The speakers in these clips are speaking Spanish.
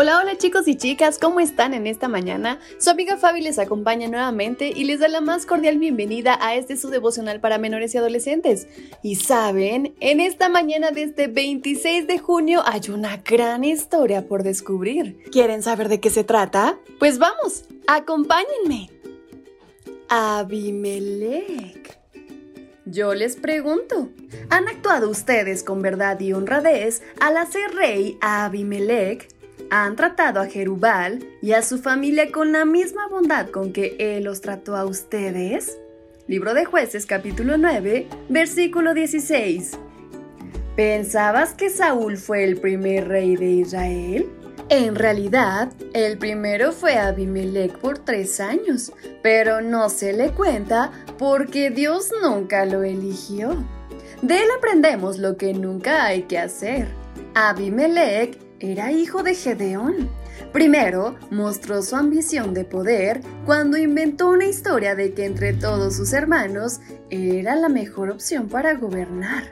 Hola, hola chicos y chicas, ¿cómo están en esta mañana? Su amiga Fabi les acompaña nuevamente y les da la más cordial bienvenida a este su devocional para menores y adolescentes. Y saben, en esta mañana de este 26 de junio hay una gran historia por descubrir. ¿Quieren saber de qué se trata? Pues vamos, acompáñenme. Abimelech. Yo les pregunto, ¿han actuado ustedes con verdad y honradez al hacer rey a Abimelech? Han tratado a Jerubal y a su familia con la misma bondad con que él los trató a ustedes? Libro de Jueces capítulo 9, versículo 16. ¿Pensabas que Saúl fue el primer rey de Israel? En realidad, el primero fue Abimelech por tres años, pero no se le cuenta porque Dios nunca lo eligió. De él aprendemos lo que nunca hay que hacer. Abimelech era hijo de Gedeón. Primero, mostró su ambición de poder cuando inventó una historia de que entre todos sus hermanos era la mejor opción para gobernar.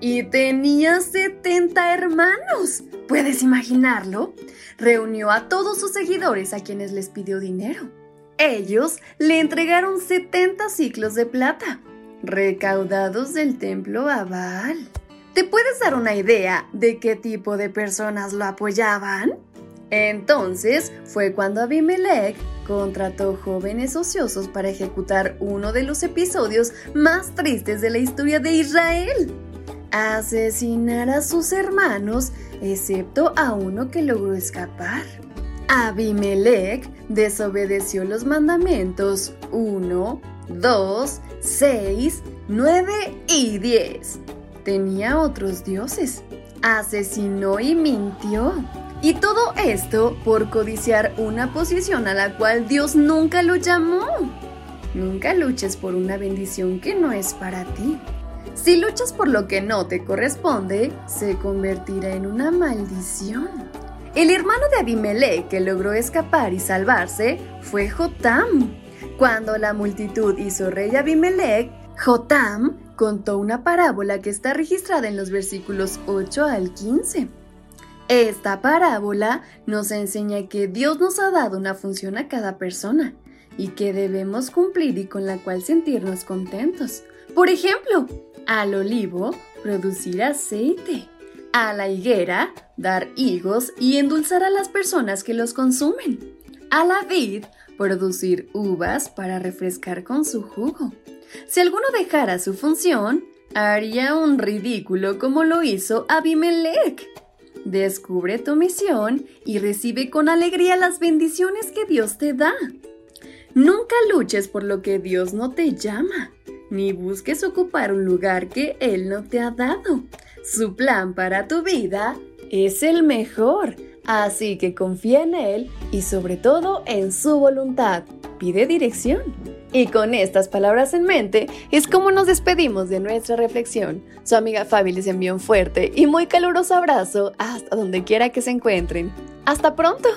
Y tenía 70 hermanos. ¿Puedes imaginarlo? Reunió a todos sus seguidores a quienes les pidió dinero. Ellos le entregaron 70 ciclos de plata, recaudados del templo a Baal. ¿Te puedes dar una idea de qué tipo de personas lo apoyaban? Entonces fue cuando Abimelech contrató jóvenes ociosos para ejecutar uno de los episodios más tristes de la historia de Israel. Asesinar a sus hermanos, excepto a uno que logró escapar. Abimelech desobedeció los mandamientos 1, 2, 6, 9 y 10 tenía otros dioses, asesinó y mintió. Y todo esto por codiciar una posición a la cual Dios nunca lo llamó. Nunca luches por una bendición que no es para ti. Si luchas por lo que no te corresponde, se convertirá en una maldición. El hermano de Abimelech que logró escapar y salvarse fue Jotam. Cuando la multitud hizo rey Abimelech, Jotam contó una parábola que está registrada en los versículos 8 al 15. Esta parábola nos enseña que Dios nos ha dado una función a cada persona y que debemos cumplir y con la cual sentirnos contentos. Por ejemplo, al olivo, producir aceite. A la higuera, dar higos y endulzar a las personas que los consumen. A la vid, producir uvas para refrescar con su jugo. Si alguno dejara su función, haría un ridículo como lo hizo Abimelech. Descubre tu misión y recibe con alegría las bendiciones que Dios te da. Nunca luches por lo que Dios no te llama, ni busques ocupar un lugar que Él no te ha dado. Su plan para tu vida es el mejor, así que confía en Él y sobre todo en su voluntad. Pide dirección. Y con estas palabras en mente es como nos despedimos de nuestra reflexión. Su amiga Fabi les envía un fuerte y muy caluroso abrazo hasta donde quiera que se encuentren. ¡Hasta pronto!